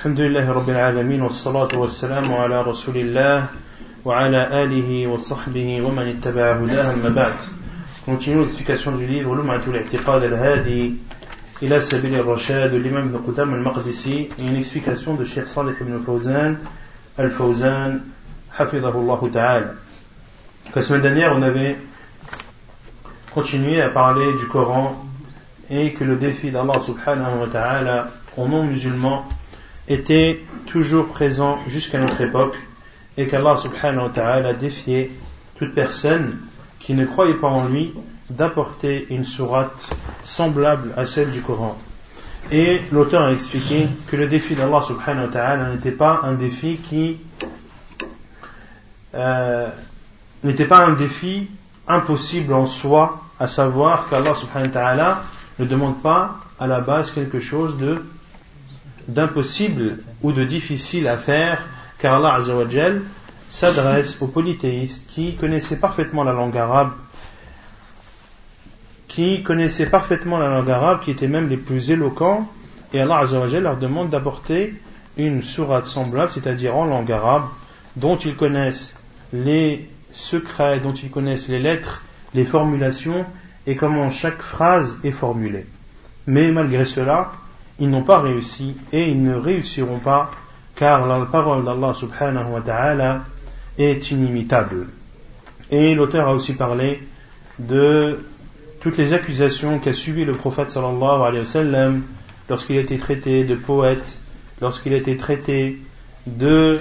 الحمد لله رب العالمين والصلاة والسلام على رسول الله وعلى آله وصحبه ومن اتبع هداه أما بعد Continuons l'explication du livre لمعة الاعتقاد الهادي إلى سبيل الرشاد l'imam ibn Qudam al-Maqdisi et une explication de Cheikh Salih ibn Fawzan al-Fawzan hafidhahullah ta'ala La semaine dernière on avait continué à parler du Coran et que le défi d'Allah subhanahu wa ta'ala aux non-musulmans était toujours présent jusqu'à notre époque et qu'Allah subhanahu wa ta'ala défiait toute personne qui ne croyait pas en lui d'apporter une sourate semblable à celle du Coran. Et l'auteur a expliqué que le défi d'Allah subhanahu wa ta'ala n'était pas un défi qui euh, n'était pas un défi impossible en soi, à savoir qu'Allah subhanahu wa ta'ala ne demande pas à la base quelque chose de d'impossible ou de difficile à faire, car Allah s'adresse aux polythéistes qui connaissaient parfaitement la langue arabe, qui connaissaient parfaitement la langue arabe, qui étaient même les plus éloquents, et Allah leur demande d'apporter une sourate semblable, c'est-à-dire en langue arabe, dont ils connaissent les secrets, dont ils connaissent les lettres, les formulations, et comment chaque phrase est formulée. Mais malgré cela, ils n'ont pas réussi et ils ne réussiront pas car la parole d'Allah subhanahu wa ta'ala est inimitable. Et l'auteur a aussi parlé de toutes les accusations qu'a subi le prophète sallallahu alayhi wa sallam lorsqu'il a été traité de poète, lorsqu'il a été traité de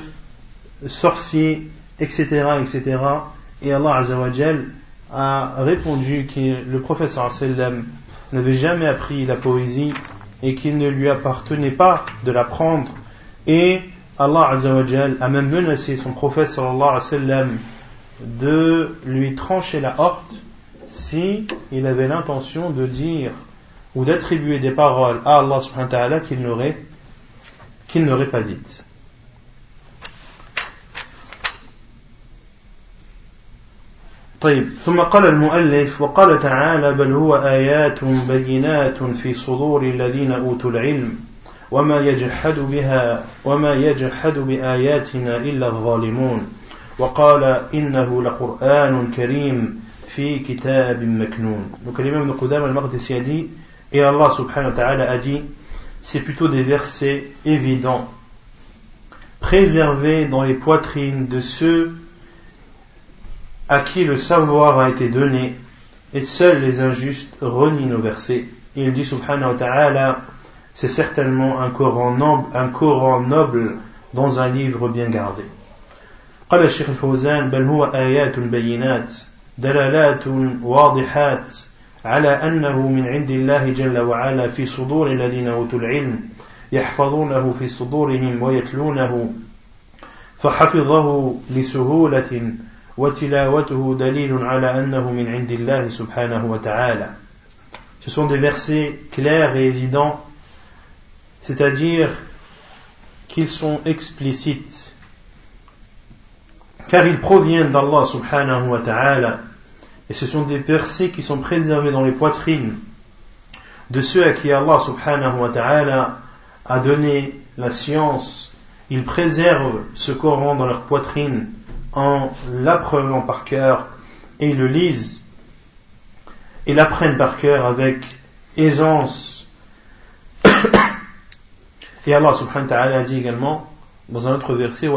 sorcier, etc., etc. Et Allah azawajal a répondu que le prophète sallallahu alayhi wa sallam n'avait jamais appris la poésie et qu'il ne lui appartenait pas de l'apprendre. Et Allah Azzawajal a même menacé son prophète sallallahu alayhi wa sallam de lui trancher la horte si il avait l'intention de dire ou d'attribuer des paroles à Allah subhanahu wa ta'ala qu'il n'aurait qu'il n'aurait pas dites. طيب ثم قال المؤلف وقال تعالى بل هو آيات بينات في صدور الذين أوتوا العلم وما يجحد بها وما يجحد بآياتنا إلا الظالمون. وقال إنه لقرآن كريم في كتاب مكنون. al-Maqdisi a dit et Allah subhanahu wa ta'ala a dit c'est plutôt des versets évidents. Préservés dans les poitrines de ceux à qui le savoir a été donné, et seuls les injustes renient nos versets. il dit subhanahu wa ta'ala, c'est certainement un Coran noble, un Coran noble dans un livre bien gardé. قال الشيخ الفوزان بل هو آيات بينات دلالات واضحات على أنه من عند الله جل وعلا في صدور الذين أوتوا العلم يحفظونه في صدورهم ويتلونه فحفظه لسهولة وتلاوته دليل على أنه من عند الله سبحانه وتعالى Ce sont des versets clairs et évidents, c'est-à-dire qu'ils sont explicites, car ils proviennent d'Allah subhanahu wa ta'ala, et ce sont des versets qui sont préservés dans les poitrines de ceux à qui Allah subhanahu wa ta'ala a donné la science. Ils préservent ce Coran dans leur poitrine en l'apprenant par cœur et le lisent et l'apprennent par cœur avec aisance. et Allah subhanahu wa ta'ala dit également dans un autre verset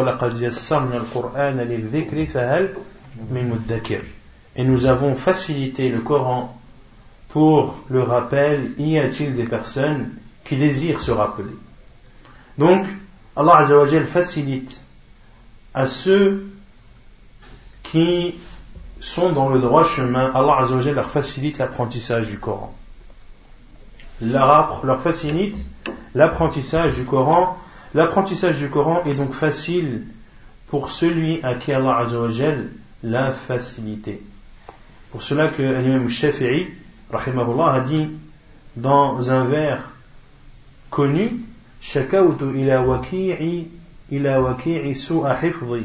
Et nous avons facilité le Coran pour le rappel. Y a-t-il des personnes qui désirent se rappeler? Donc, Allah facilite à ceux qui sont dans le droit chemin, Allah Azzawajal leur facilite l'apprentissage du Coran. Leur, leur facilite l'apprentissage du Coran. L'apprentissage du Coran est donc facile pour celui à qui Allah Azzawajal l'a facilité. Pour cela que l'imam Shafi'i, rahimahullah, a dit dans un vers connu, شكوت إلى وكيعي إلى وكيع سوء حفظي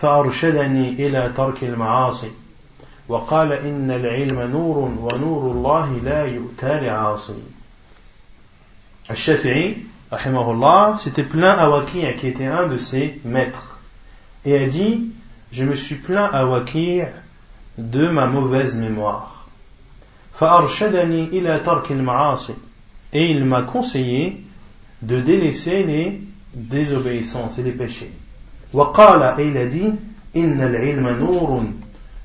فأرشدني إلى ترك المعاصي وقال إن العلم نور ونور الله لا يؤتى لعاصي الشافعي s'était plaint à Waqi' qui était un de ses maîtres. Et a dit, je me suis plaint à Waqi' de ma mauvaise mémoire. Et il m'a conseillé de délaisser les désobéissances et les péchés. Et il a dit,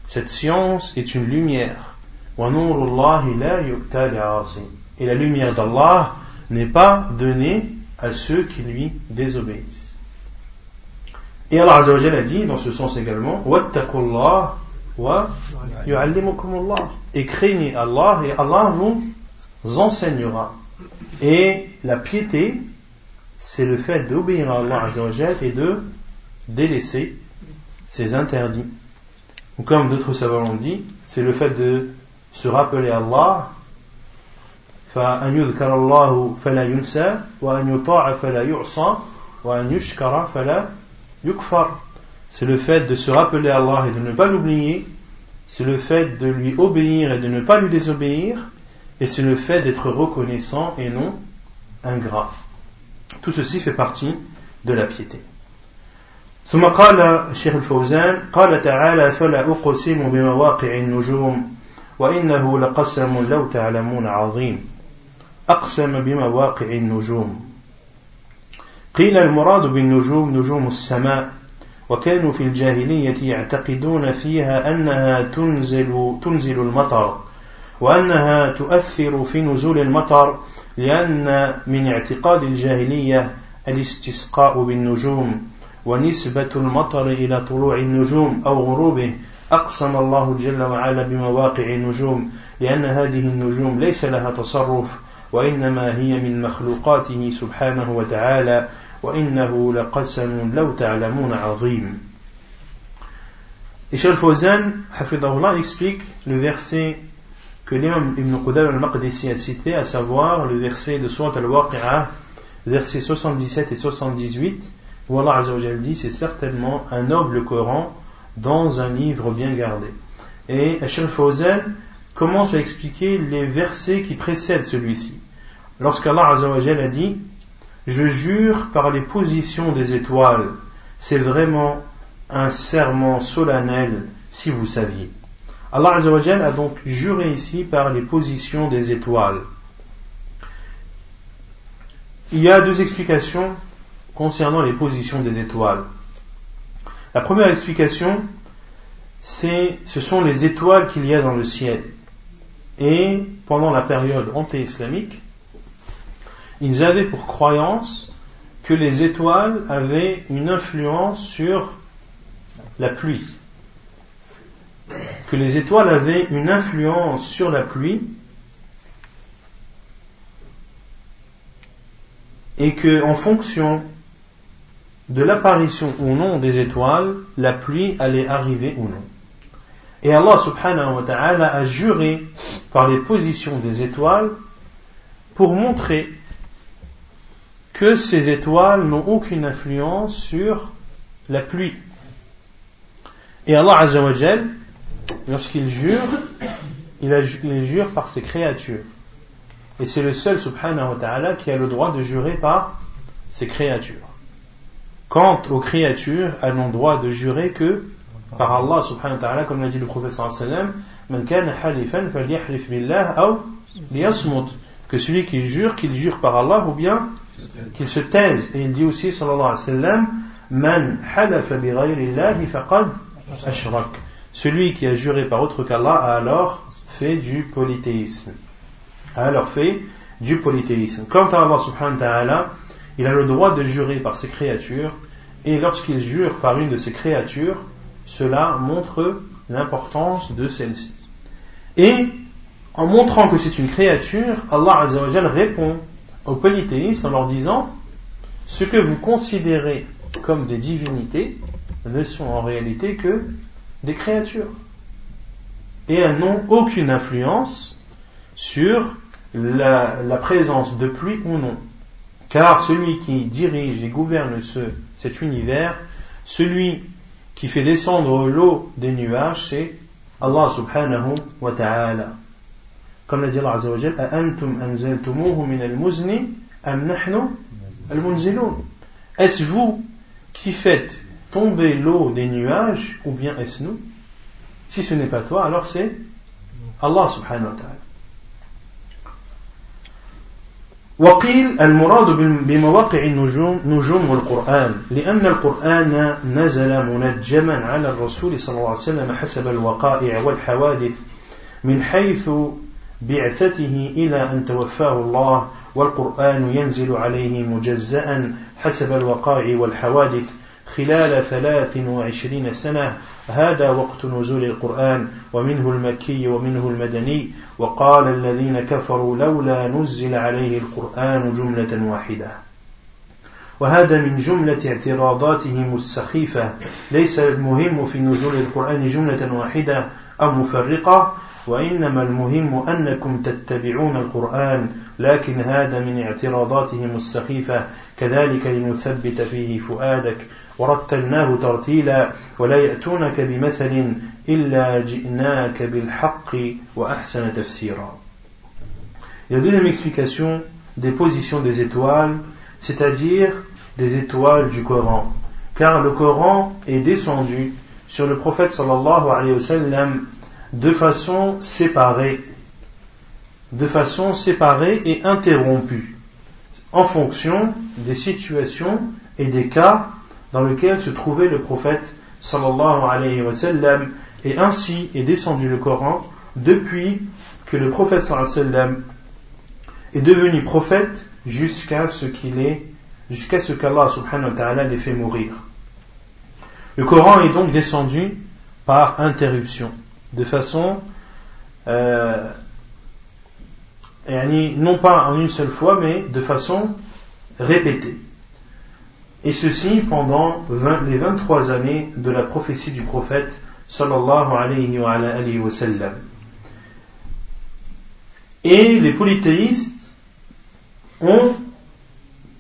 cette science est une lumière. Et la lumière d'Allah n'est pas donnée à ceux qui lui désobéissent. Et Allah a dit dans ce sens également et craignez Allah et Allah vous enseignera. Et la piété, c'est le fait d'obéir à Allah et de délaisser ces interdits. Ou comme d'autres savants l'ont dit, c'est le fait de se rappeler Allah, c'est le fait de se rappeler Allah et de ne pas l'oublier, c'est le fait de lui obéir et de ne pas lui désobéir, et c'est le fait d'être reconnaissant et non ingrat. Tout ceci fait partie de la piété. ثم قال الشيخ الفوزان قال تعالى فلا أقسم بمواقع النجوم وإنه لقسم لو تعلمون عظيم. أقسم بمواقع النجوم. قيل المراد بالنجوم نجوم السماء وكانوا في الجاهلية يعتقدون فيها أنها تنزل, تنزل المطر وأنها تؤثر في نزول المطر لأن من اعتقاد الجاهلية الاستسقاء بالنجوم. ونسبة المطر إلى طلوع النجوم أو غروبه أقسم الله جل وعلا بمواقع النجوم لأن هذه النجوم ليس لها تصرف وإنما هي من مخلوقاته سبحانه وتعالى وإنه لقسم لو تعلمون عظيم. Et Cheikh Fawzan, Hafidahullah, explique le que l'imam Ibn Qudam al-Maqdisi a cité, à savoir le verset de Surat al-Waqi'ah, versets 77 et 78, où Allah Azzawajal dit c'est certainement un noble Coran dans un livre bien gardé. Et Cheikh Fawzan commence à expliquer les versets qui précèdent celui-ci. Lorsqu'Allah Azzawajal a dit Je jure par les positions des étoiles, c'est vraiment un serment solennel si vous saviez. Allah Azzawajal a donc juré ici par les positions des étoiles. Il y a deux explications concernant les positions des étoiles. La première explication, c'est ce sont les étoiles qu'il y a dans le ciel. Et pendant la période anté-islamique, ils avaient pour croyance que les étoiles avaient une influence sur la pluie. Que les étoiles avaient une influence sur la pluie et que en fonction de l'apparition ou non des étoiles, la pluie allait arriver ou non. Et Allah subhanahu wa ta'ala a juré par les positions des étoiles pour montrer que ces étoiles n'ont aucune influence sur la pluie. Et Allah Azzawajal, lorsqu'il jure, il, il jure par ses créatures. Et c'est le seul subhanahu wa ta'ala qui a le droit de jurer par ses créatures. Quant aux créatures, elles n'ont droit de jurer que par Allah subhanahu wa ta'ala, comme l'a dit le prophète sallallahu que celui qui jure, qu'il jure par Allah ou bien qu'il se taise. Et il dit aussi sallallahu alayhi wa sallam. Celui qui a juré par autre qu'Allah a alors fait du polythéisme. A alors fait du polythéisme. Quant à Allah subhanahu wa ta'ala, il a le droit de jurer par ses créatures, et lorsqu'il jure par une de ses créatures, cela montre l'importance de celle-ci. Et en montrant que c'est une créature, Allah Azzawajal répond aux polythéistes en leur disant ce que vous considérez comme des divinités ne sont en réalité que des créatures. Et elles n'ont aucune influence sur la, la présence de pluie ou non. Car celui qui dirige et gouverne cet univers, celui qui fait descendre l'eau des nuages, c'est Allah subhanahu wa ta'ala. Comme l'a dit Allah azza wa Est-ce vous qui faites tomber l'eau des nuages, ou bien est-ce nous? Si ce n'est pas toi, alors c'est Allah subhanahu wa ta'ala. وقيل المراد بمواقع النجوم نجوم القرآن لأن القرآن نزل منجما على الرسول صلى الله عليه وسلم حسب الوقائع والحوادث من حيث بعثته إلى أن توفاه الله والقرآن ينزل عليه مجزأ حسب الوقائع والحوادث. خلال ثلاث وعشرين سنة هذا وقت نزول القرآن ومنه المكي ومنه المدني وقال الذين كفروا لولا نزل عليه القرآن جملة واحدة. وهذا من جملة اعتراضاتهم السخيفة. ليس المهم في نزول القرآن جملة واحدة أو مفرقة وإنما المهم أنكم تتبعون القرآن لكن هذا من اعتراضاتهم السخيفة. كذلك لنثبت فيه فؤادك. ورتلناه ترتيلا ولا يأتونك بمثل إلا جئناك بالحق وأحسن تفسيرا La deuxième explication des positions des étoiles, c'est-à-dire des étoiles du Coran. Car le Coran est descendu sur le prophète sallallahu alayhi wa sallam de façon séparée, de façon séparée et interrompue, en fonction des situations et des cas dans lequel se trouvait le prophète et ainsi est descendu le Coran depuis que le prophète est devenu prophète jusqu'à ce qu'il est jusqu'à ce qu'Allah subhanahu wa l'ait fait mourir. Le Coran est donc descendu par interruption, de façon euh, non pas en une seule fois, mais de façon répétée. Et ceci pendant les 23 années de la prophétie du prophète sallallahu alayhi wa, alayhi wa sallam. Et les polythéistes ont,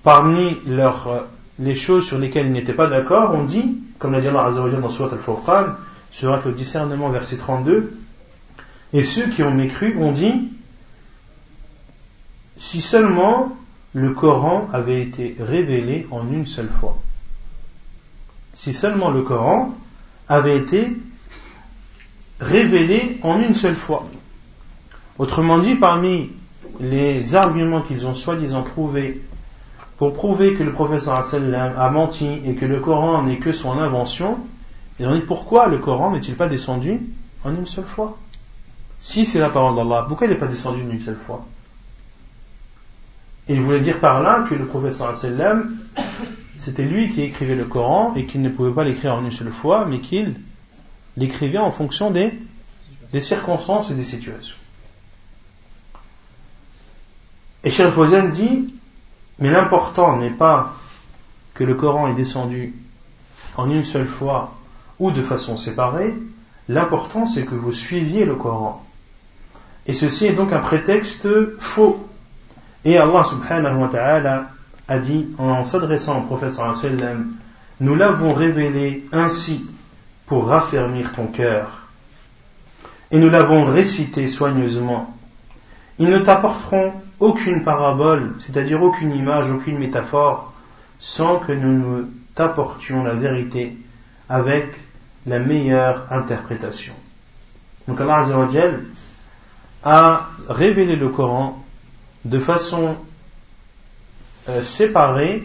parmi leurs, les choses sur lesquelles ils n'étaient pas d'accord, ont dit, comme l'a dit Allah Azza dans Surat al-Furqan, Surat le discernement verset 32, et ceux qui ont mécru ont dit, si seulement le Coran avait été révélé en une seule fois. Si seulement le Coran avait été révélé en une seule fois. Autrement dit, parmi les arguments qu'ils ont soi-disant trouvés pour prouver que le professeur a menti et que le Coran n'est que son invention, ils ont dit pourquoi le Coran n'est-il pas descendu en une seule fois? Si c'est la parole d'Allah, pourquoi il n'est pas descendu en une seule fois? Il voulait dire par là que le professeur sallam, c'était lui qui écrivait le Coran et qu'il ne pouvait pas l'écrire en une seule fois, mais qu'il l'écrivait en fonction des, circonstances et des situations. Et Cheikh dit, mais l'important n'est pas que le Coran est descendu en une seule fois ou de façon séparée, l'important c'est que vous suiviez le Coran. Et ceci est donc un prétexte faux et Allah subhanahu wa ta'ala a dit en s'adressant au prophète sallam, nous l'avons révélé ainsi pour raffermir ton cœur. Et nous l'avons récité soigneusement. Ils ne t'apporteront aucune parabole, c'est-à-dire aucune image, aucune métaphore, sans que nous ne t'apportions la vérité avec la meilleure interprétation. Donc Allah a révélé le Coran de façon euh, séparée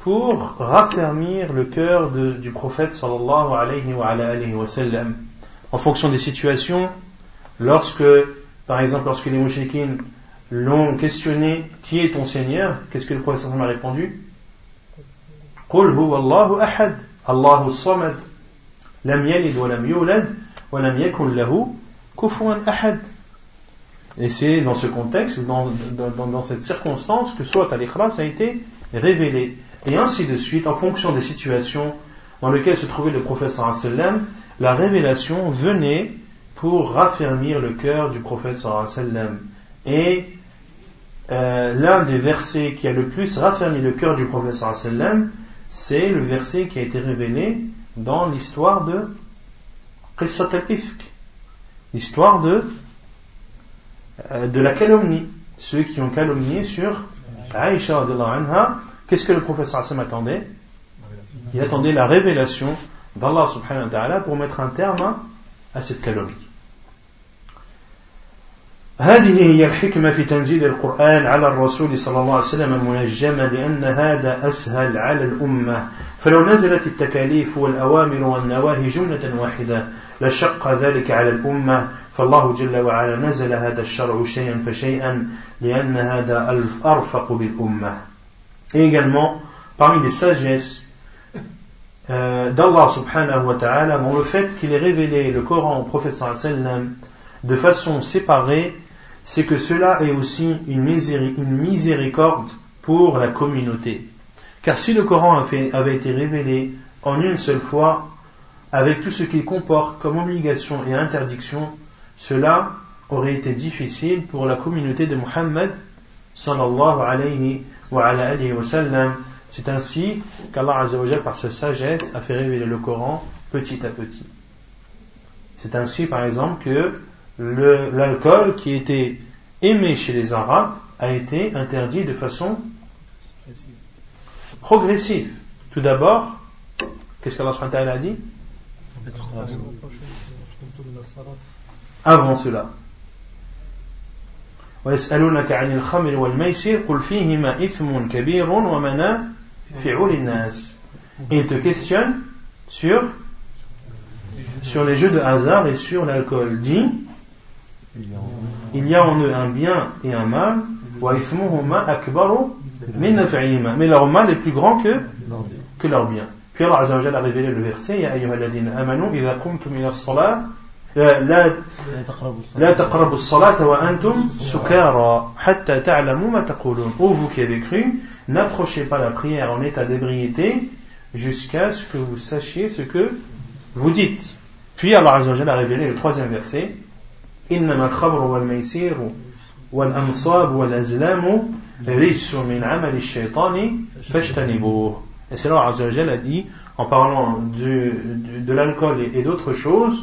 pour raffermir le cœur du prophète sallallahu alayhi wa, alayhi wa sallam. En fonction des situations, lorsque, par exemple, lorsque les mouchikines l'ont questionné, qui est ton Seigneur Qu'est-ce que le prophète sallallahu a répondu قل هو الله أحد الله الصمد لم يلد ولم يولد ولم يكن له كفوا أحد et c'est dans ce contexte, dans, dans, dans cette circonstance, que soit al-Ikhlas a été révélé. Et ainsi de suite, en fonction des situations dans lesquelles se trouvait le professeur sallam, la révélation venait pour raffermir le cœur du professeur sallam. Et euh, l'un des versets qui a le plus raffermi le cœur du professeur sallam, c'est le verset qui a été révélé dans l'histoire de Qissat al-Ifk, l'histoire de de la calomnie. Ceux qui ont calomnié sur Aïcha anha, qu'est-ce que le professeur Hassan attendait Il attendait la révélation d'Allah subhanahu wa ta'ala pour mettre un terme à cette calomnie. هذه هي الحكمة في تنزيل القرآن على الرسول صلى الله عليه وسلم منجمة لأن هذا أسهل على الأمة فلو نزلت التكاليف والأوامر والنواهي جملة واحدة لشق ذلك على الأمة فالله جل وعلا نزل هذا الشرع شيئا فشيئا لأن هذا أرفق بالأمة Et également, parmi les sagesses euh, d'Allah subhanahu wa ta'ala, dans le fait qu'il ait révélé le Coran au prophète sallam de façon séparée, c'est que cela est aussi une, miséricorde pour la communauté. Car si le Coran avait été révélé en une seule fois, avec tout ce qu'il comporte comme obligation et interdiction, cela aurait été difficile pour la communauté de Muhammad sallallahu alayhi wa, alayhi wa sallam. C'est ainsi qu'Allah par sa sagesse a fait révéler le Coran petit à petit. C'est ainsi par exemple que l'alcool qui était aimé chez les Arabes a été interdit de façon progressive. Tout d'abord, qu'est-ce qu'Allah a dit? avant cela. ويسألونك عن الخمر والميسر قل فيهما إثم كبير ومنافع للناس Il te questionne sur sur les jeux de hasard et sur l'alcool. Dit il y a en eux un bien et un mal. Mais leur mal est plus grand que, que leur bien. Puis Allah a révélé le verset Ya ayyuhalladhina amanu idha qumtum ila as-salat لا لا تقربوا الصلاة وأنتم سكارى حتى تعلموا ما تقولون. Ô vous qui avez cru, n'approchez pas la prière en état d'ébriété jusqu'à ce que vous sachiez ce que vous dites. Puis Allah a révélé le troisième verset إنما الخمر والميسير والأنصاب والأزلام رجس من عمل الشيطان فاجتنبوه Et c'est là Azzawajal a dit, en parlant de, de, de l'alcool et, et d'autres choses,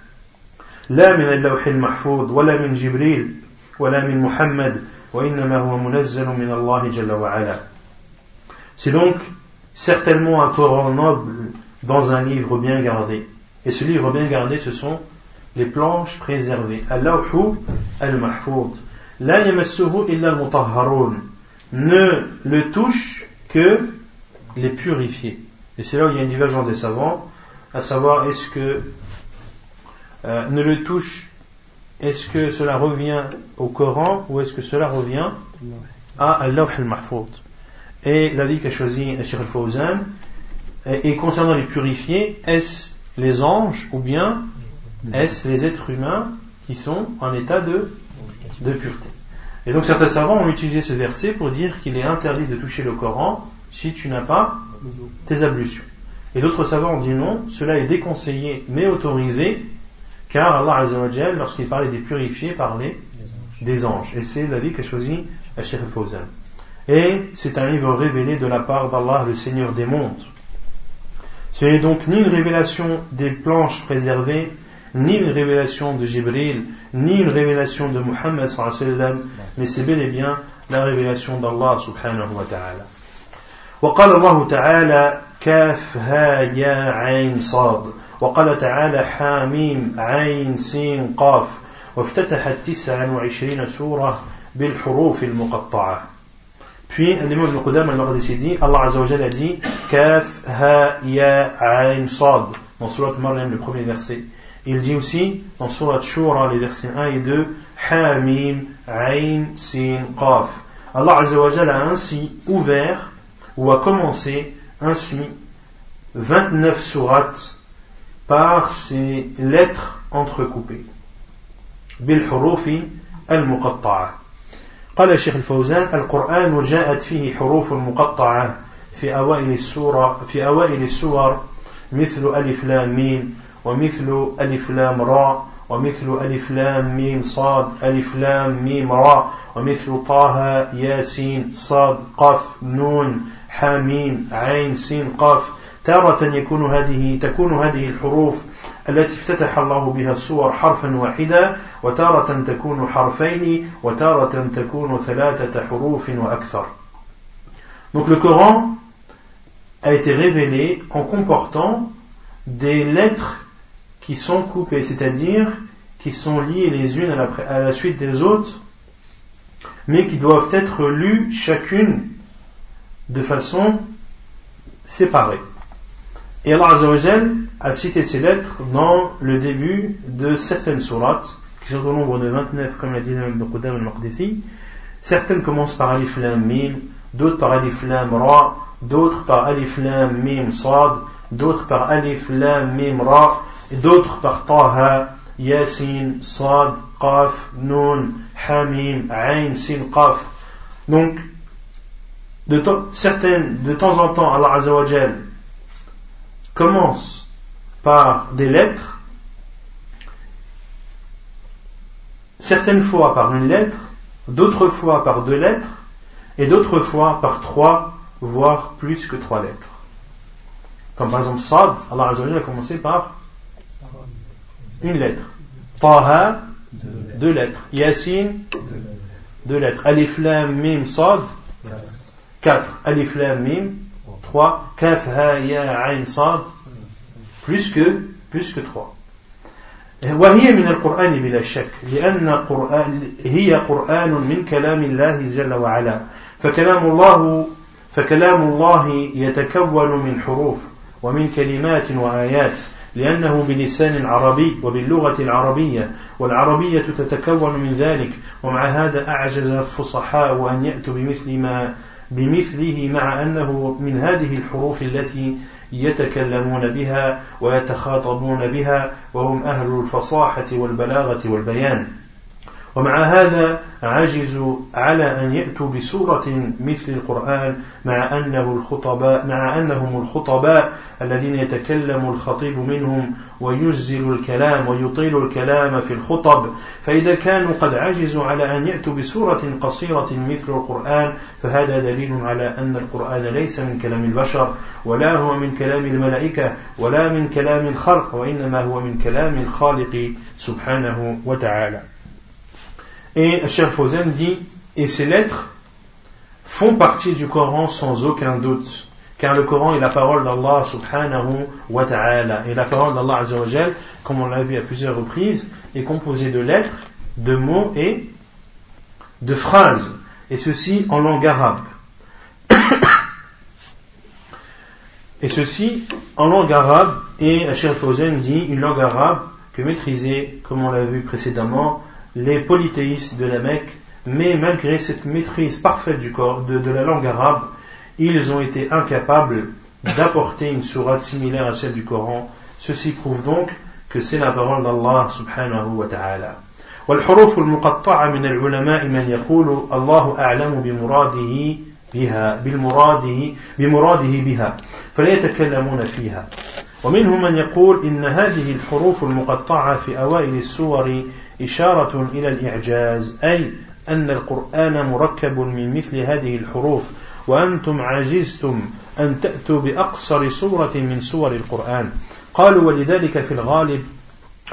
لا من اللوح المحفوظ ولا من جبريل ولا من محمد وإنما هو منزل من الله جل وعلا C'est donc certainement un Coran noble dans un livre bien gardé. Et ce livre bien gardé, ce sont les planches préservées. Al-lawhu al-mahfoud. La yamassuhu illa al-mutahharun. Ne le touche que les purifiés. Et c'est là où il y a une divergence des savants, à savoir est-ce que euh, ne le touche, est-ce que cela revient au Coran ou est-ce que cela revient à Allah al-Mahfoud Et l'avis qu'a choisi Sheikh al-Fawzan, et concernant les purifiés, est-ce les anges ou bien est-ce les êtres humains qui sont en état de, de pureté Et donc certains savants ont utilisé ce verset pour dire qu'il est interdit de toucher le Coran si tu n'as pas tes ablutions. Et d'autres savants ont dit non, cela est déconseillé mais autorisé car Allah lorsqu'il parlait des purifiés, parlait des anges. Et c'est l'avis qu'a choisi Sheikh Fawzan. Et c'est un livre révélé de la part d'Allah, le Seigneur des mondes. Ce n'est donc ni une révélation des planches préservées, ni une révélation de Jibril, ni une révélation de Muhammad mais c'est bel et bien la révélation d'Allah subhanahu wa ta'ala. وقال الله تعالى كاف ها يا عين صاد وقال تعالى حاميم عين سين قاف وافتتحت تسعا وعشرين سورة بالحروف المقطعة Puis l'imam Ibn Qudam al-Maqdisi dit, Allah Azza wa a dit, Kaf, Ha, Ya, Ain, Sad, dans Surat Maryam, le premier verset. Il dit aussi, dans Surat Shura, les versets 1 et 2, Hamim, Ain, Sin, Qaf. Allah Azza wa a ainsi ouvert, ou a commencé, ainsi, 29 sourates par ces lettres entrecoupées. Hurufi al-muqatta'a. قال الشيخ الفوزان القرآن جاءت فيه حروف مقطعة في أوائل السورة في أوائل السور مثل ألف لام ميم ومثل ألف لام راء ومثل ألف لام ميم صاد ألف لام ميم راء ومثل طه ياسين صاد قف نون حاميم عين سين قاف تارة يكون هذه تكون هذه الحروف التي افتتح الله بها السور حرفا واحدا وتارة تكون حرفين وتارة تكون ثلاثة حروف وأكثر. Donc le Coran a été révélé en comportant des lettres qui sont coupées, c'est-à-dire qui sont liées les unes à la, à la, suite des autres, mais qui doivent être lues chacune de façon séparée. Et Allah Azzawajal a cité ces lettres dans le début de certaines sourates, qui sont au nombre de 29, comme l'a dit Ibn Qudam al-Maqdisi. Certaines commencent par Alif Lam Mim, d'autres par Alif Lam Ra, d'autres par Alif Lam Mim Sad, d'autres par Alif Lam Mim Ra, et d'autres par Taha, Yasin, Sad, Qaf, Nun, Hamim, Ain, Sin, Qaf. Donc, de, certaines, de temps en temps, Allah Azzawajal commence par des lettres, certaines fois par une lettre, d'autres fois par deux lettres, et d'autres fois par trois, voire plus que trois lettres. Comme par exemple Sad, Allah a commencé par une lettre. Taha, deux lettres. Yasin, deux lettres. Alif Lam Mim Sad, quatre. Alif Lam Mim, 3 كاف ها يا عين صاد plus que plus que 3 وهي من القرآن بلا شك لأن قرآن هي قرآن من كلام الله جل وعلا فكلام الله فكلام الله يتكون من حروف ومن كلمات وآيات لأنه بلسان عربي وباللغة العربية والعربية تتكون من ذلك ومع هذا أعجز الفصحاء أن يأتوا بمثل ما بمثله مع أنه من هذه الحروف التي يتكلمون بها ويتخاطبون بها وهم أهل الفصاحة والبلاغة والبيان. ومع هذا عجزوا على أن يأتوا بسورة مثل القرآن مع أنه الخطباء مع أنهم الخطباء الذين يتكلم الخطيب منهم ويجزل الكلام ويطيل الكلام في الخطب. فإذا كانوا قد عجزوا على أن يأتوا بسورة قصيرة مثل القرآن فهذا دليل على أن القرآن ليس من كلام البشر ولا هو من كلام الملائكة ولا من كلام الخلق وإنما هو من كلام الخالق سبحانه وتعالى. Et Cheikh Fawzan dit, et ces lettres font partie du Coran sans aucun doute, car le Coran est la parole d'Allah subhanahu wa ta'ala. Et la parole d'Allah comme on l'a vu à plusieurs reprises, est composée de lettres, de mots et de phrases, et ceci en langue arabe. et ceci en langue arabe, et Cheikh Fawzan dit une langue arabe que maîtriser, comme on l'a vu précédemment, les polythéistes de la Mecque, mais malgré cette maîtrise parfaite du corps, de, la langue arabe, ils ont été incapables d'apporter une sourate similaire à celle du Coran. Ceci prouve donc que c'est la parole d'Allah subhanahu wa ta'ala. والحروف المقطعة من العلماء من يقول الله أعلم بمراده بها بالمراده بمراده بها فلا يتكلمون فيها ومنهم من يقول إن هذه الحروف المقطعة في أوائل السور إشارة إلى الإعجاز أي أن القرآن مركب من مثل هذه الحروف وأنتم عجزتم أن تأتوا بأقصر سورة من سور القرآن. قالوا ولذلك في الغالب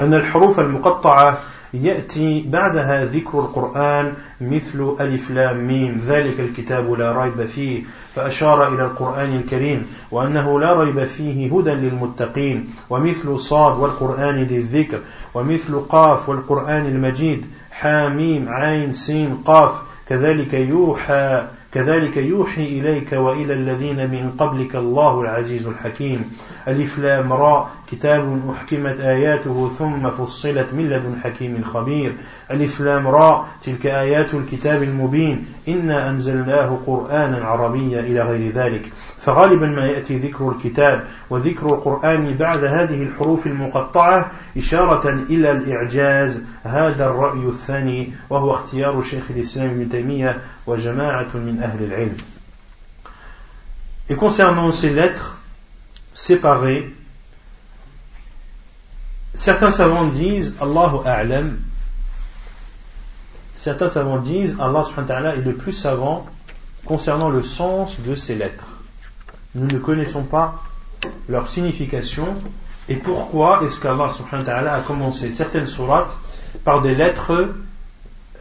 أن الحروف المقطعة يأتي بعدها ذكر القرآن مثل ألف لام ميم. ذلك الكتاب لا ريب فيه. فأشار إلى القرآن الكريم وأنه لا ريب فيه هدى للمتقين. ومثل صاد والقرآن ذي الذكر. ومثل قاف والقرآن المجيد. حاميم عين سين قاف. كذلك يوحى كذلك يوحي إليك وإلى الذين من قبلك الله العزيز الحكيم. ألف لام راء كتاب أحكمت آياته ثم فصلت من لدن حكيم خبير. ألف لام راء تلك آيات الكتاب المبين. إنا أنزلناه قرآنا عربيا إلى غير ذلك. فغالبا ما يأتي ذكر الكتاب وذكر القرآن بعد هذه الحروف المقطعة إشارة إلى الإعجاز. هذا الرأي الثاني وهو اختيار شيخ الإسلام ابن تيمية وجماعة من أهل العلم. Et concernant ces lettres séparées, certains savants disent Allahu A'lam Certains savants disent Allah est le plus savant concernant le sens de ces lettres. Nous ne connaissons pas leur signification et pourquoi est-ce qu'Allah a commencé certaines sourates par des lettres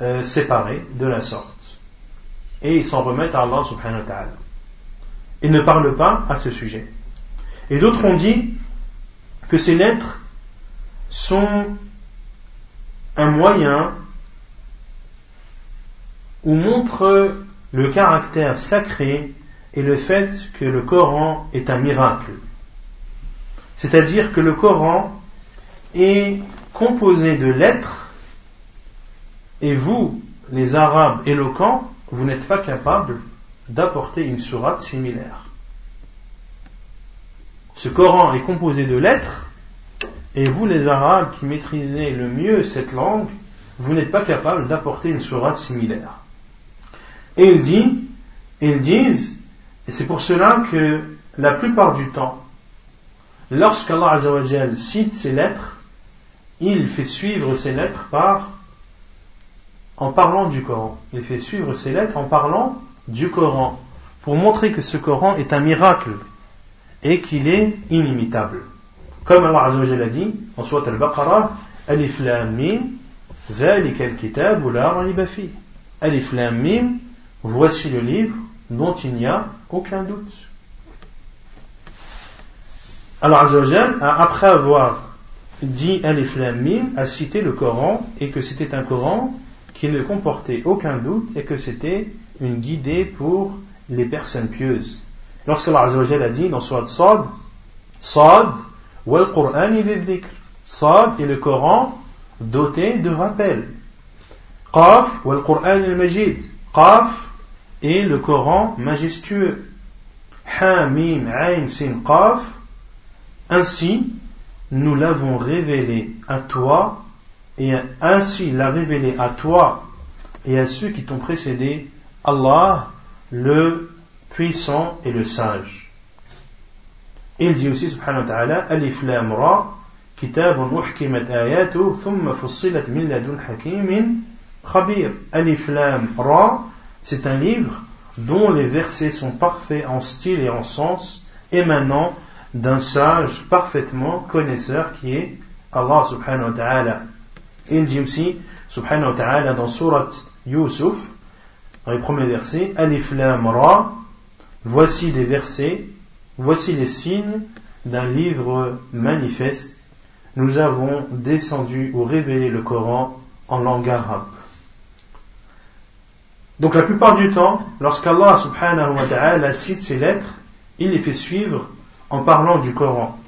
euh, séparées de la sorte. Et ils s'en remettent à Allah subhanahu. Ils ne parlent pas à ce sujet. Et d'autres ont dit que ces lettres sont un moyen ou montre le caractère sacré et le fait que le Coran est un miracle. C'est-à-dire que le Coran est composé de lettres et vous, les Arabes éloquents, vous n'êtes pas capables d'apporter une sourate similaire. Ce Coran est composé de lettres et vous, les Arabes qui maîtrisez le mieux cette langue, vous n'êtes pas capables d'apporter une sourate similaire. Et il dit, ils disent, et c'est pour cela que la plupart du temps, lorsqu'Allah cite ces lettres, il fait suivre ces lettres par en parlant du Coran. Il fait suivre ces lettres en parlant du Coran pour montrer que ce Coran est un miracle et qu'il est inimitable. Comme Allah a dit en Surat al-Baqarah, Alif Lam Mim, ذلك الكتاب لا ريب فيه. Alif Lam Mim, Voici le livre dont il n'y a aucun doute. Alors Azzawajal après avoir dit Alif Lam a cité le Coran et que c'était un Coran qui ne comportait aucun doute et que c'était une guidée pour les personnes pieuses. Lorsqu'Allah Azzawajal a dit dans Surat Sad, Sad, wal Qur'an Sad est le Coran doté de rappel. Qaf, wal Qur'an al-Majid. Qaf et le Coran majestueux. Hamim, Ain, Sin, Qaf. Ainsi, nous l'avons révélé à toi, et ainsi l'a révélé à toi et à ceux qui t'ont précédé, Allah, le puissant et le sage. Il dit aussi, subhanahu wa ta'ala, Alif Lam Ra, كتاب أحكمت آياته ثم فصلت من لدن حكيم خبير ألف لام را c'est un livre dont les versets sont parfaits en style et en sens, émanant d'un sage parfaitement connaisseur qui est Allah subhanahu wa ta'ala. Il dit aussi, subhanahu wa ta'ala, dans surat Yusuf, dans les premiers versets, Alif Lam Ra, voici des versets, voici les signes d'un livre manifeste. Nous avons descendu ou révélé le Coran en langue arabe. Donc la plupart du temps, lorsqu'Allah subhanahu wa ta'ala cite ces lettres, il les fait suivre en parlant du Coran.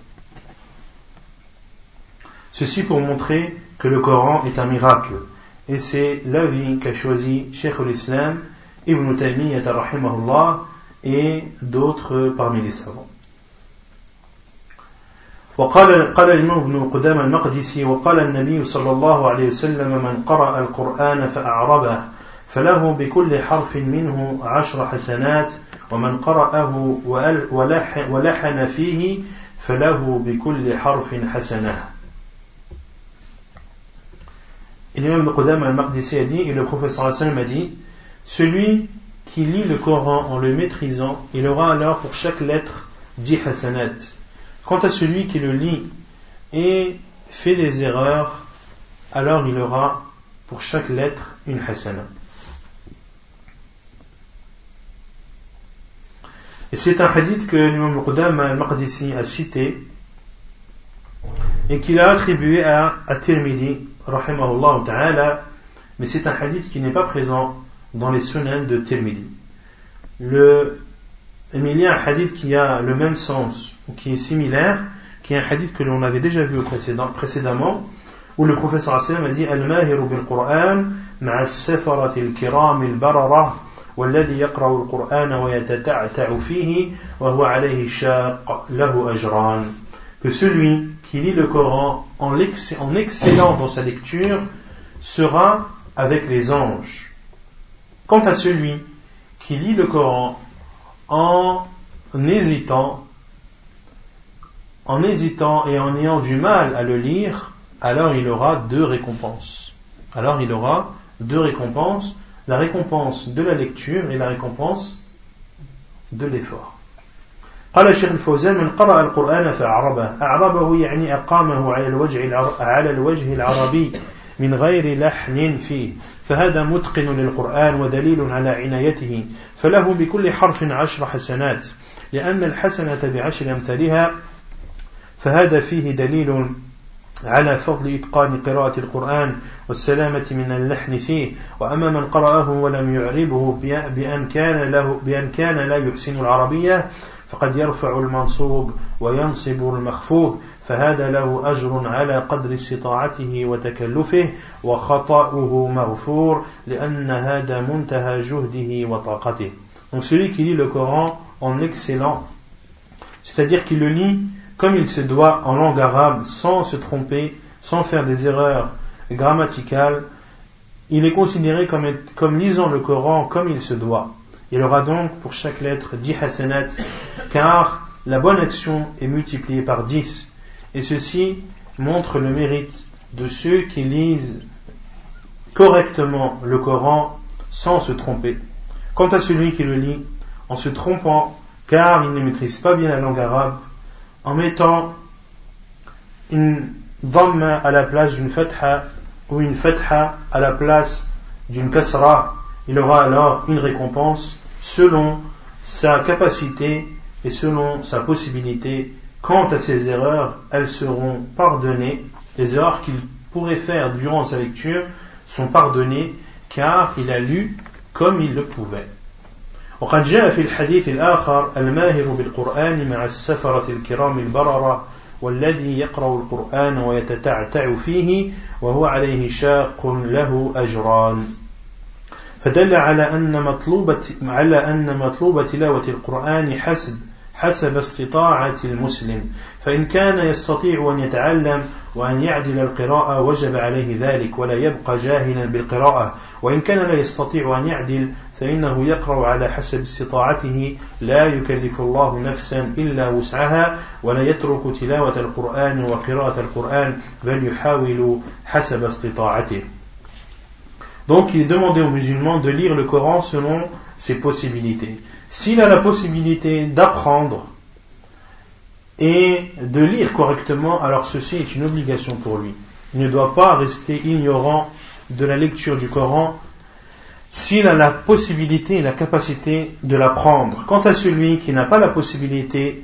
Ceci pour montrer que le Coran est un miracle. Et c'est l'avis qu'a choisi Cheikh al-Islam, Ibn Taymiyyah rahimahullah et d'autres parmi les savants. وقال قال الإمام ابن قدام المقدسي وقال النبي صلى الله عليه وسلم من قرأ القرآن فأعربه فله بكل حرف منه عشر حسنات ومن قرأه ولحن فيه فله بكل حرف حسنة Et l'imam Qudam al-Maqdisi a dit, et le professeur Hassan a dit, celui qui lit le Coran en le maîtrisant, il aura alors pour chaque lettre 10 hasanat. Quant à celui qui le lit et fait des erreurs, alors il aura pour chaque lettre une hasanat. Et c'est un hadith que l'imam Qudam al-Maqdisi a cité et qu'il a attribué à, à Tirmidhi, rahimahullah ta'ala, mais c'est un hadith qui n'est pas présent dans les sunan de Tirmidhi. Le, il y a un hadith qui a le même sens, qui est similaire, qui est un hadith que l'on avait déjà vu précédemment, où le professeur a dit Al-Mahiru bil-Qur'an, ma'a al-safarati al-kiram al-barara, والذي يقرأ القرآن ويتتعتع فيه وهو عليه شاق له أجران que celui qui lit le Coran en, en excellant dans sa lecture sera avec les anges. Quant à celui qui lit le Coran en hésitant, en hésitant et en ayant du mal à le lire, alors il aura deux récompenses. Alors il aura deux récompenses, la récompense de la lecture et la récompense de l'effort. قال الشيخ الفوزان من قرأ القرآن فأعربه أعربه يعني أقامه على الوجه على الوجه العربي من غير لحن فيه فهذا متقن للقرآن ودليل على عنايته فله بكل حرف عشر حسنات لأن الحسنة بعشر أمثالها فهذا فيه دليل على فضل إتقان قراءة القرآن والسلامة من اللحن فيه وأما من قرأه ولم يعربه بأن كان, له بأن كان لا يحسن العربية فقد يرفع المنصوب وينصب المخفوض فهذا له أجر على قدر استطاعته وتكلفه وخطأه مغفور لأن هذا منتهى جهده وطاقته. Donc celui qui lit le Coran en excellent, c'est-à-dire qui le lit comme il se doit en langue arabe, sans se tromper, sans faire des erreurs grammaticales, il est considéré comme, lisant le Coran comme il se doit. Il aura donc pour chaque lettre 10 hasanat, car la bonne action est multipliée par 10. Et ceci montre le mérite de ceux qui lisent correctement le Coran sans se tromper. Quant à celui qui le lit en se trompant, car il ne maîtrise pas bien la langue arabe, en mettant une dhamma à la place d'une fatha ou une fatha à la place d'une kasra, il aura alors une récompense selon sa capacité et selon sa possibilité. Quant à ses erreurs, elles seront pardonnées. Les erreurs qu'il pourrait faire durant sa lecture sont pardonnées car il a lu comme il le pouvait. وقد جاء في الحديث الآخر الماهر بالقرآن مع السفرة الكرام البررة والذي يقرأ القرآن ويتتعتع فيه وهو عليه شاق له أجران. فدل على أن مطلوبة على أن مطلوب تلاوة القرآن حسب حسب استطاعة المسلم. فإن كان يستطيع أن يتعلم وأن يعدل القراءة وجب عليه ذلك ولا يبقى جاهلا بالقراءة. وإن كان لا يستطيع أن يعدل فإنه يقرأ على حسب استطاعته لا يكلف الله نفسا إلا وسعها ولا يترك تلاوة القرآن وقراءة القرآن بل يحاول حسب استطاعته Donc il est demandé aux musulmans de lire le Coran selon ses possibilités. S'il a la possibilité d'apprendre et de lire correctement, alors ceci est une obligation pour lui. Il ne doit pas rester ignorant de la lecture du Coran s'il a la possibilité et la capacité de l'apprendre. Quant à celui qui n'a pas la possibilité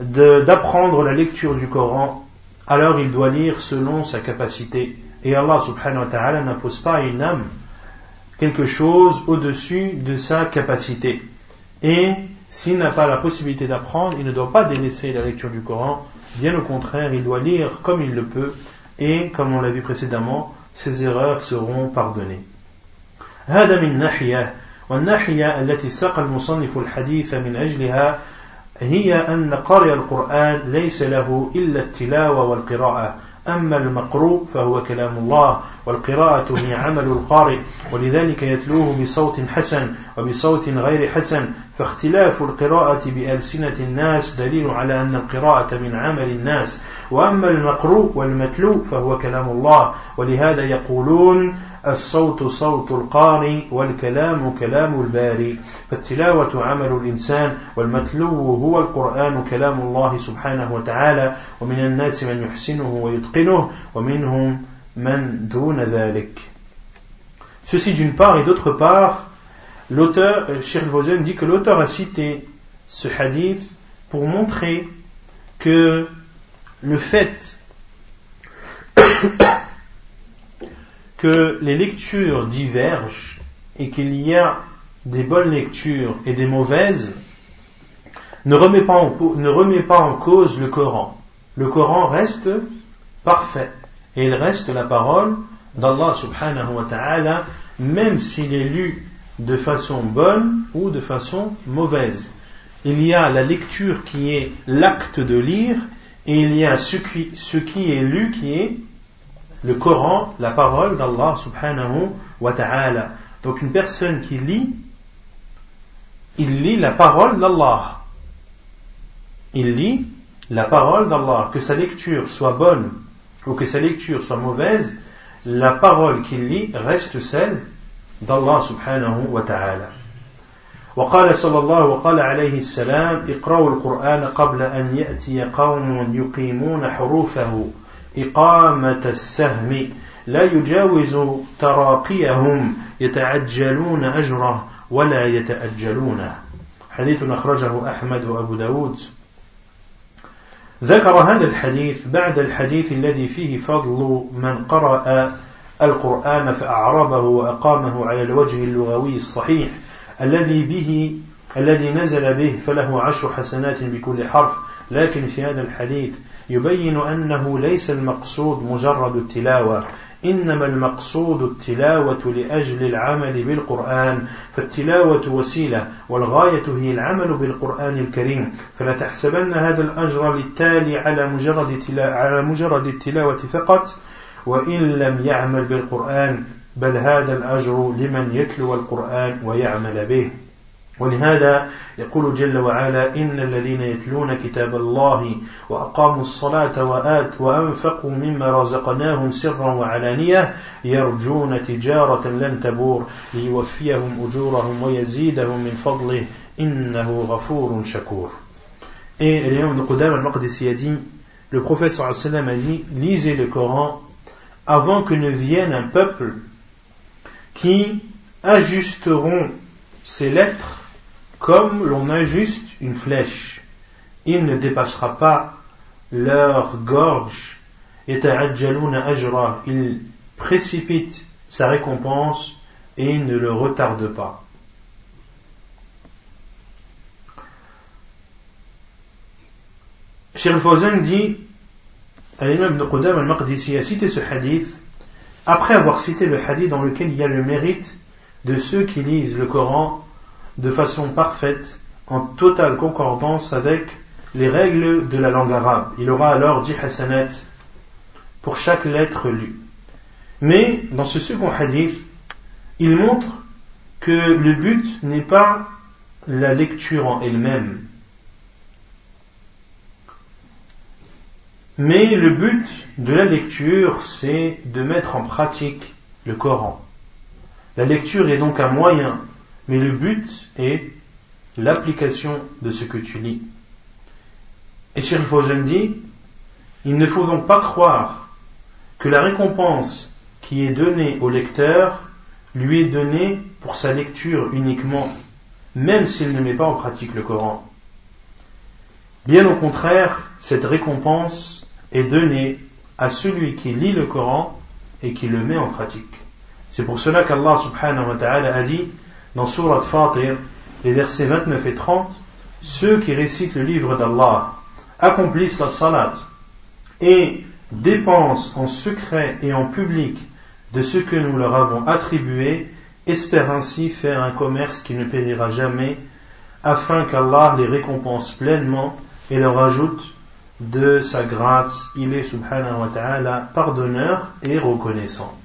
d'apprendre la lecture du Coran, alors il doit lire selon sa capacité. Et Allah subhanahu wa ta'ala n'impose pas à une âme quelque chose au-dessus de sa capacité. Et s'il n'a pas la possibilité d'apprendre, il ne doit pas délaisser la lecture du Coran. Bien au contraire, il doit lire comme il le peut. Et comme on l'a vu précédemment, ses erreurs seront pardonnées. هذا من ناحية والناحية التي ساق المصنف الحديث من أجلها هي أن قارئ القرآن ليس له إلا التلاوة والقراءة. أما المقروء فهو كلام الله والقراءة هي عمل القارئ ولذلك يتلوه بصوت حسن وبصوت غير حسن. فاختلاف القراءة بألسنة الناس دليل على أن القراءة من عمل الناس. وأما المقروء والمتلو فهو كلام الله ولهذا يقولون الصوت صوت القارئ والكلام كلام الباري فالتلاوة عمل الإنسان والمتلو هو القرآن كلام الله سبحانه وتعالى ومن الناس من يحسنه ويتقنه ومنهم من دون ذلك. Ceci d'une part et d'autre part, l'auteur, Sheikh Bozen dit que l'auteur a cité ce hadith pour montrer que le fait que les lectures divergent et qu'il y a des bonnes lectures et des mauvaises ne remet pas en, ne remet pas en cause le Coran. Le Coran reste parfait et il reste la parole d'Allah subhanahu wa ta'ala même s'il est lu de façon bonne ou de façon mauvaise. Il y a la lecture qui est l'acte de lire et il y a ce qui, est lu qui est le Coran, la parole d'Allah subhanahu wa ta'ala. Donc une personne qui lit, il lit la parole d'Allah. Il lit la parole d'Allah. Que sa lecture soit bonne ou que sa lecture soit mauvaise, la parole qu'il lit reste celle d'Allah subhanahu wa ta'ala. وقال صلى الله وقال عليه السلام اقرأوا القرآن قبل أن يأتي قوم يقيمون حروفه. إقامة السهم. لا يجاوز تراقيهم. يتعجلون أجره ولا يتأجلونه حديث أخرجه أحمد وأبو داود. ذكر هذا الحديث بعد الحديث الذي فيه فضل من قرأ القرآن فأعربه وأقامه على الوجه اللغوي الصحيح. الذي به الذي نزل به فله عشر حسنات بكل حرف. لكن في هذا الحديث يبين أنه ليس المقصود مجرد التلاوة إنما المقصود التلاوة لأجل العمل بالقرآن. فالتلاوة وسيلة والغاية هي العمل بالقرآن الكريم. فلا تحسبن هذا الأجر للتالي على مجرد على مجرد التلاوة فقط وإن لم يعمل بالقرآن بل هذا الأجر لمن يتلو القرآن ويعمل به. ولهذا يقول جل وعلا إن الذين يتلون كتاب الله وأقاموا الصلاة وآت وأنفقوا مما رزقناهم سرا وعلانية يرجون تجارة لن تبور ليوفيهم أجورهم ويزيدهم من فضله إنه غفور شكور. Et l'imam de Qudam al-Maqdisi a dit, le prophète a dit, lisez le Coran avant que ne vienne un peuple qui ajusteront ces lettres comme l'on ajuste une flèche. Il ne dépassera pas leur gorge. Ils précipitent sa récompense et il ne le retarde pas. Dit, ibn Qudam al-Maqdisi ce hadith après avoir cité le hadith dans lequel il y a le mérite de ceux qui lisent le Coran de façon parfaite, en totale concordance avec les règles de la langue arabe. Il aura alors 10 hasanat pour chaque lettre lue. Mais dans ce second hadith, il montre que le but n'est pas la lecture en elle-même, mais le but de la lecture, c'est de mettre en pratique le Coran. La lecture est donc un moyen mais le but est l'application de ce que tu lis. Et Cheikh Fawzan dit, il ne faut donc pas croire que la récompense qui est donnée au lecteur lui est donnée pour sa lecture uniquement, même s'il ne met pas en pratique le Coran. Bien au contraire, cette récompense est donnée à celui qui lit le Coran et qui le met en pratique. C'est pour cela qu'Allah subhanahu wa ta'ala a dit dans Surat Fatir, les versets 29 et 30, ceux qui récitent le livre d'Allah accomplissent la salat et dépensent en secret et en public de ce que nous leur avons attribué, espèrent ainsi faire un commerce qui ne périra jamais, afin qu'Allah les récompense pleinement et leur ajoute de sa grâce. Il est subhanahu wa ta'ala pardonneur et reconnaissant.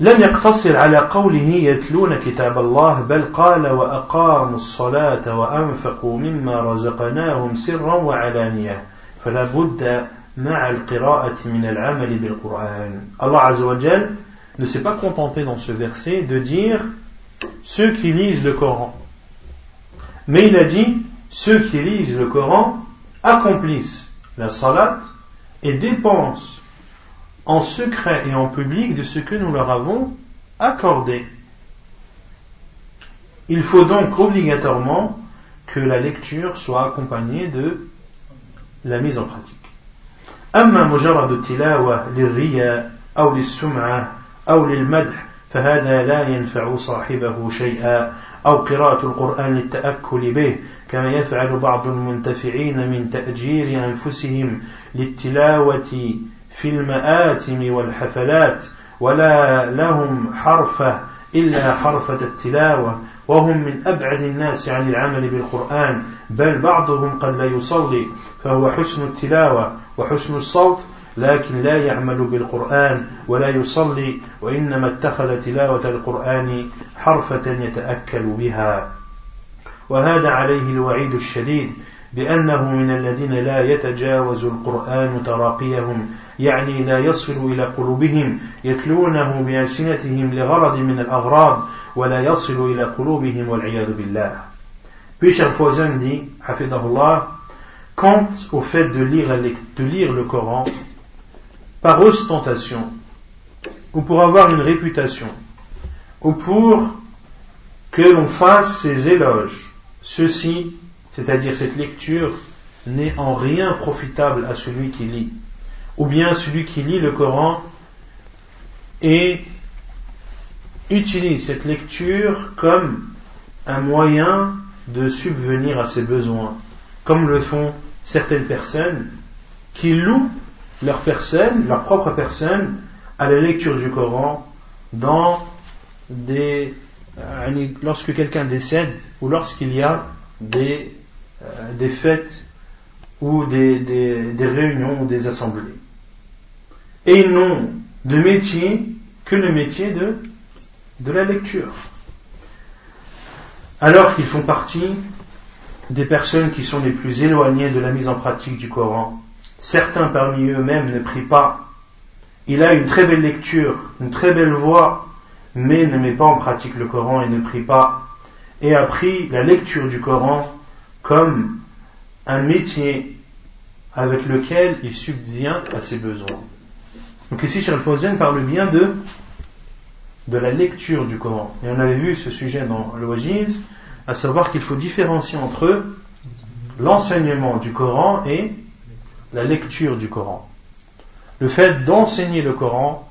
لم يقتصر على قوله يتلون كتاب الله بل قال وأقاموا الصلاة وأنفقوا مما رزقناهم سرا وعلانية فلا بد مع القراءة من العمل بالقرآن Allah عز وجل ne s'est pas contenté dans ce verset de dire ceux qui lisent le Coran mais il a dit ceux qui lisent le Coran accomplissent la salat et dépensent en secret et en public de ce que nous leur avons accordé. Il faut donc obligatoirement que la lecture soit accompagnée de la mise en pratique. أما مجرد التلاوة للرياء أو للسمعة أو للمدح فهذا لا ينفع صاحبه شيئا أو قراءة القرآن للتأكل به كما يفعل بعض المنتفعين من تأجير أنفسهم للتلاوة في المآتم والحفلات ولا لهم حرفة إلا حرفة التلاوة وهم من أبعد الناس عن العمل بالقرآن بل بعضهم قد لا يصلي فهو حسن التلاوة وحسن الصوت لكن لا يعمل بالقرآن ولا يصلي وإنما اتخذ تلاوة القرآن حرفة يتأكل بها. وهذا عليه الوعيد الشديد بأنه من الذين لا يتجاوز القرآن تراقيهم يعني لا يصل إلى قلوبهم يتلونه بألسنتهم لغرض من الأغراض ولا يصل إلى قلوبهم والعياذ بالله. بشر فوزان دي حفظه الله quant au fait de lire, de lire le Coran par ostentation ou pour avoir une réputation ou pour que l'on fasse ses éloges ceci, c'est-à-dire cette lecture, n'est en rien profitable à celui qui lit. Ou bien celui qui lit le Coran et utilise cette lecture comme un moyen de subvenir à ses besoins, comme le font certaines personnes qui louent leur personne, leur propre personne, à la lecture du Coran dans des lorsque quelqu'un décède ou lorsqu'il y a des, euh, des fêtes ou des, des réunions ou des assemblées et ils n'ont de métier que le métier de, de la lecture. Alors qu'ils font partie des personnes qui sont les plus éloignées de la mise en pratique du Coran. Certains parmi eux-mêmes ne prient pas. Il a une très belle lecture, une très belle voix, mais ne met pas en pratique le Coran et ne prie pas. Et a pris la lecture du Coran comme un métier avec lequel il subvient à ses besoins. Donc ici, Charles Fawzan parle bien de, de la lecture du Coran. Et on avait vu ce sujet dans Wajiz, à savoir qu'il faut différencier entre l'enseignement du Coran et la lecture du Coran. Le fait d'enseigner le Coran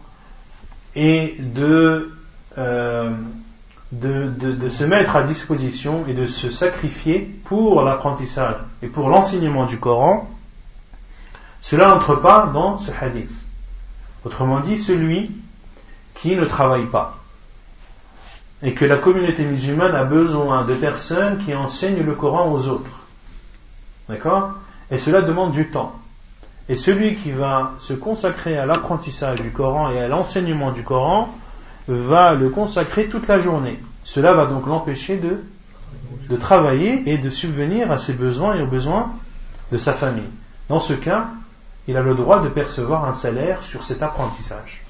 et de, euh, de, de, de, se mettre à disposition et de se sacrifier pour l'apprentissage et pour l'enseignement du Coran, cela n'entre pas dans ce hadith. Autrement dit, celui qui ne travaille pas. Et que la communauté musulmane a besoin de personnes qui enseignent le Coran aux autres. D'accord? Et cela demande du temps. Et celui qui va se consacrer à l'apprentissage du Coran et à l'enseignement du Coran va le consacrer toute la journée. Cela va donc l'empêcher de, de travailler et de subvenir à ses besoins et aux besoins de sa famille. Dans ce cas, il a le droit de percevoir un salaire sur cet apprentissage.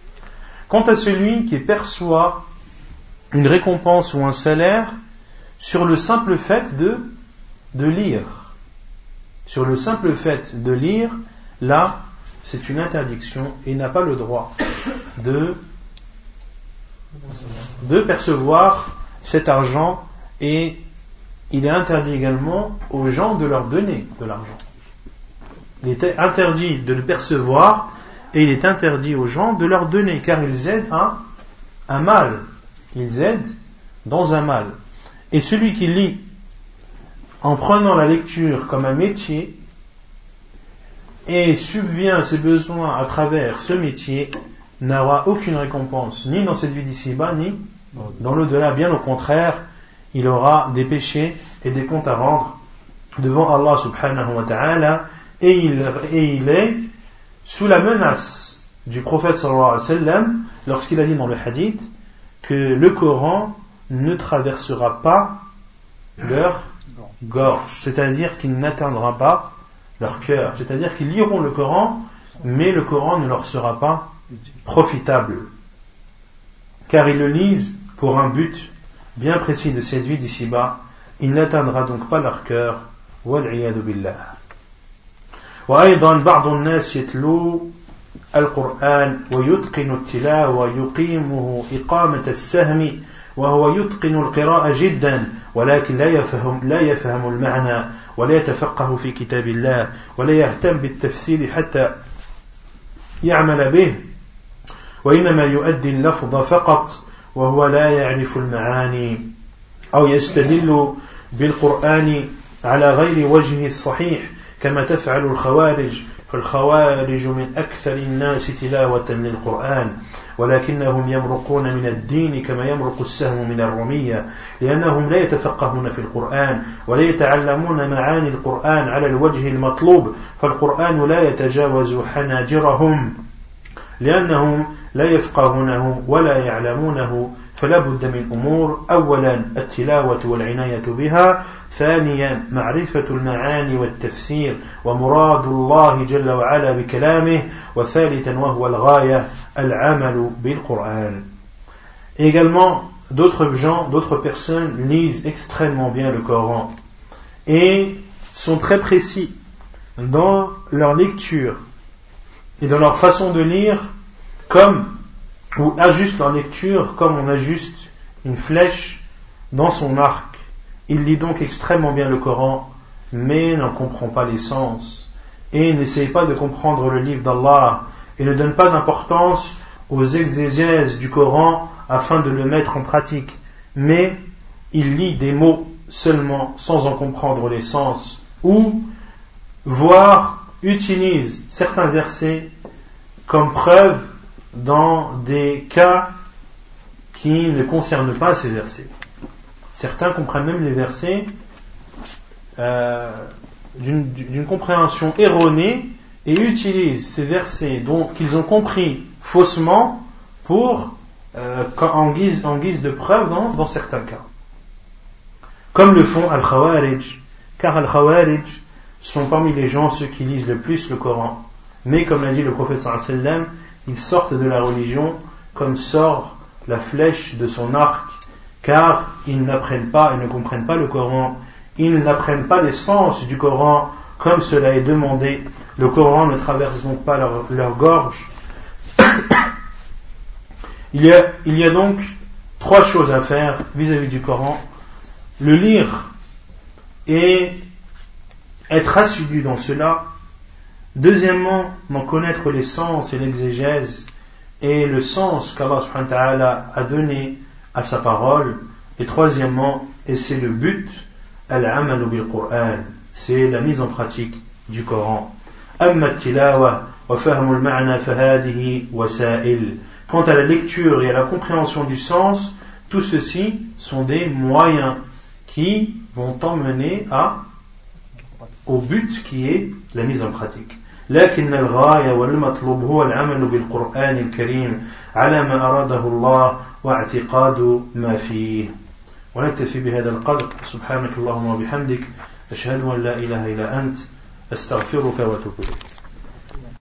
Quant à celui qui perçoit une récompense ou un salaire sur le simple fait de, de lire, sur le simple fait de lire, là, c'est une interdiction et n'a pas le droit de, de percevoir cet argent et il est interdit également aux gens de leur donner de l'argent. Il est interdit de le percevoir et il est interdit aux gens de leur donner car ils aident à un mal. Ils aident dans un mal. Et celui qui lit en prenant la lecture comme un métier et subvient à ses besoins à travers ce métier n'aura aucune récompense, ni dans cette vie d'ici-bas, ni dans l'au-delà. Bien au contraire, il aura des péchés et des comptes à rendre devant Allah subhanahu wa ta'ala et il, est sous la menace du prophète sallallahu alayhi wa lorsqu'il a dit dans le hadith que le Coran ne traversera pas leur gorge, c'est-à-dire qu'il n'atteindra pas leur cœur, c'est-à-dire qu'ils liront le Coran, mais le Coran ne leur sera pas profitable, car ils le lisent pour un but bien précis de cette vie d'ici-bas, il n'atteindra donc pas leur cœur, wal billah. وأيضا بعض الناس يتلو القرآن ويتقن التلاوة ويقيمه إقامة السهم وهو يتقن القراءة جدا ولكن لا يفهم لا يفهم المعنى ولا يتفقه في كتاب الله ولا يهتم بالتفسير حتى يعمل به وإنما يؤدي اللفظ فقط وهو لا يعرف المعاني أو يستدل بالقرآن على غير وجهه الصحيح كما تفعل الخوارج فالخوارج من أكثر الناس تلاوة للقرآن ولكنهم يمرقون من الدين كما يمرق السهم من الرمية لأنهم لا يتفقهون في القرآن ولا يتعلمون معاني القرآن على الوجه المطلوب فالقرآن لا يتجاوز حناجرهم. لأنهم لا يفقهونه ولا يعلمونه فلا بد من أمور أولا التلاوة والعناية بها ثانيا معرفة المعاني والتفسير ومراد الله جل وعلا بكلامه وثالثا وهو الغاية العمل بالقرآن Également, d'autres gens, d'autres personnes lisent extrêmement bien le Coran et sont très précis dans leur lecture et dans leur façon de lire comme ou ajustent leur lecture comme on ajuste une flèche dans son arc. Il lit donc extrêmement bien le Coran, mais n'en comprend pas les sens, et n'essaye pas de comprendre le livre d'Allah, et ne donne pas d'importance aux exégèses du Coran afin de le mettre en pratique, mais il lit des mots seulement sans en comprendre les sens, ou voire utilise certains versets comme preuve dans des cas qui ne concernent pas ces versets. Certains comprennent même les versets euh, d'une compréhension erronée et utilisent ces versets qu'ils ont compris faussement pour euh, en, guise, en guise de preuve dans, dans certains cas. Comme le font Al-Khawarij, car Al-Khawarij sont parmi les gens ceux qui lisent le plus le Coran. Mais comme l'a dit le professeur sallam, ils sortent de la religion comme sort la flèche de son arc, car ils n'apprennent pas et ne comprennent pas le Coran, ils n'apprennent pas les sens du Coran comme cela est demandé. Le Coran ne traverse donc pas leur, gorge. il, y a, il y a donc trois choses à faire vis-à-vis du Coran. Le lire et être assidu dans cela, Deuxièmement, d'en connaître les sens et l'exégèse et le sens qu'Allah a donné à sa parole. Et troisièmement, et c'est le but, c'est la mise en pratique du Coran. Quant à la lecture et à la compréhension du sens, tout ceci sont des moyens qui vont emmener à, au but qui est la mise en pratique. لكن الغاية والمطلوب هو العمل بالقرآن الكريم على ما أراده الله واعتقاد ما فيه ونكتفي بهذا القدر سبحانك اللهم وبحمدك أشهد أن لا إله إلا أنت أستغفرك وأتوب إليك